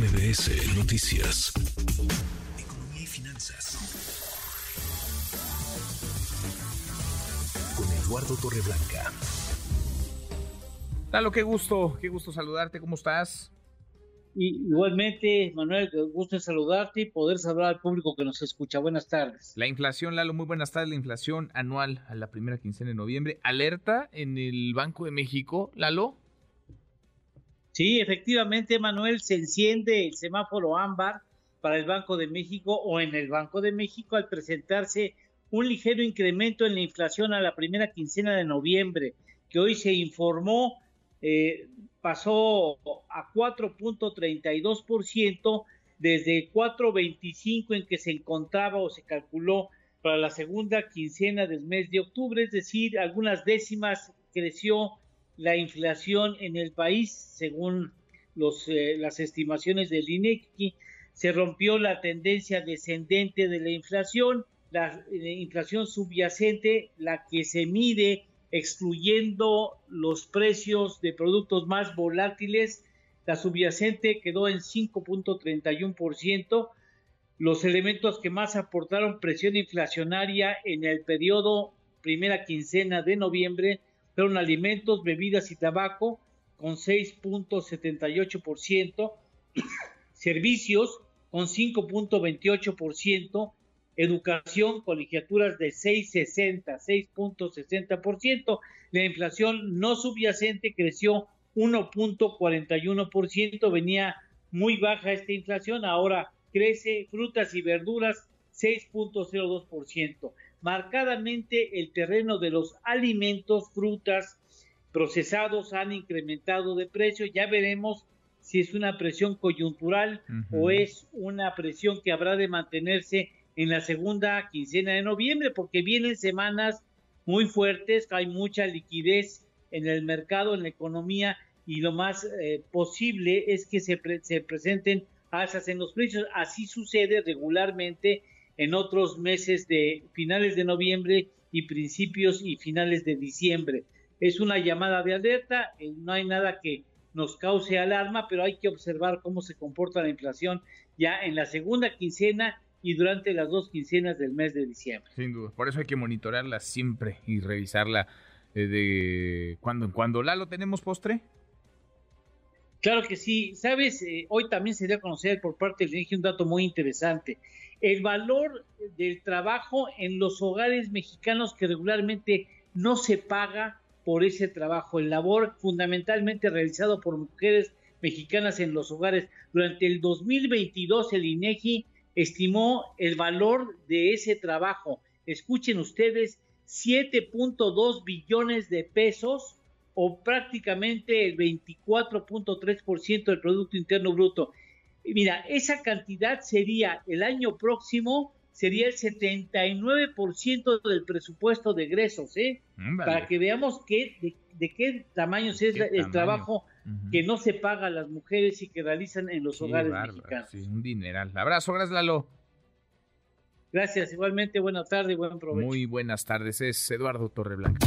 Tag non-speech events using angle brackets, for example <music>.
MBS Noticias. Economía y finanzas. Con Eduardo Torreblanca. Lalo, qué gusto, qué gusto saludarte, ¿cómo estás? Y igualmente, Manuel, gusto saludarte y poder saludar al público que nos escucha. Buenas tardes. La inflación, Lalo, muy buenas tardes. La inflación anual a la primera quincena de noviembre. Alerta en el Banco de México, Lalo. Sí, efectivamente, Manuel, se enciende el semáforo ámbar para el Banco de México o en el Banco de México al presentarse un ligero incremento en la inflación a la primera quincena de noviembre, que hoy se informó eh, pasó a 4.32% desde 4.25 en que se encontraba o se calculó para la segunda quincena del mes de octubre, es decir, algunas décimas creció la inflación en el país según eh, las estimaciones del INEGI, se rompió la tendencia descendente de la inflación, la, la inflación subyacente, la que se mide excluyendo los precios de productos más volátiles. La subyacente quedó en 5.31%. Los elementos que más aportaron presión inflacionaria en el periodo primera quincena de noviembre fueron alimentos, bebidas y tabaco con 6.78%, <coughs> servicios con 5.28%, educación, colegiaturas de 6.60, 6.60%. La inflación no subyacente creció 1.41%, venía muy baja esta inflación, ahora crece frutas y verduras 6.02%. Marcadamente el terreno de los alimentos, frutas, procesados han incrementado de precio, ya veremos si es una presión coyuntural o es una presión que habrá de mantenerse en la segunda quincena de noviembre, porque vienen semanas muy fuertes, hay mucha liquidez en el mercado, en la economía, y lo más eh, posible es que se, se presenten alzas en los precios. Así sucede regularmente en otros meses de finales de noviembre y principios y finales de diciembre. Es una llamada de alerta, eh, no hay nada que nos cause alarma, pero hay que observar cómo se comporta la inflación ya en la segunda quincena y durante las dos quincenas del mes de diciembre. Sin duda, por eso hay que monitorearla siempre y revisarla eh, de cuando en cuando. ¿Lalo tenemos postre? Claro que sí. Sabes, eh, hoy también se dio a conocer por parte del INEGI un dato muy interesante. El valor del trabajo en los hogares mexicanos que regularmente no se paga por ese trabajo, el labor fundamentalmente realizado por mujeres mexicanas en los hogares. Durante el 2022 el INEGI estimó el valor de ese trabajo. Escuchen ustedes, 7.2 billones de pesos o prácticamente el 24.3% del Producto Interno Bruto. Mira, esa cantidad sería el año próximo, sería el 79% del presupuesto de egresos, ¿eh? Para que veamos qué, de, qué tamaño es el trabajo que no se paga a las mujeres y que realizan en los hogares mexicanos. Sí, un dineral. Abrazo, gracias Lalo. Gracias, igualmente, buenas tardes y buen provecho. Muy buenas tardes, es Eduardo Torreblanca.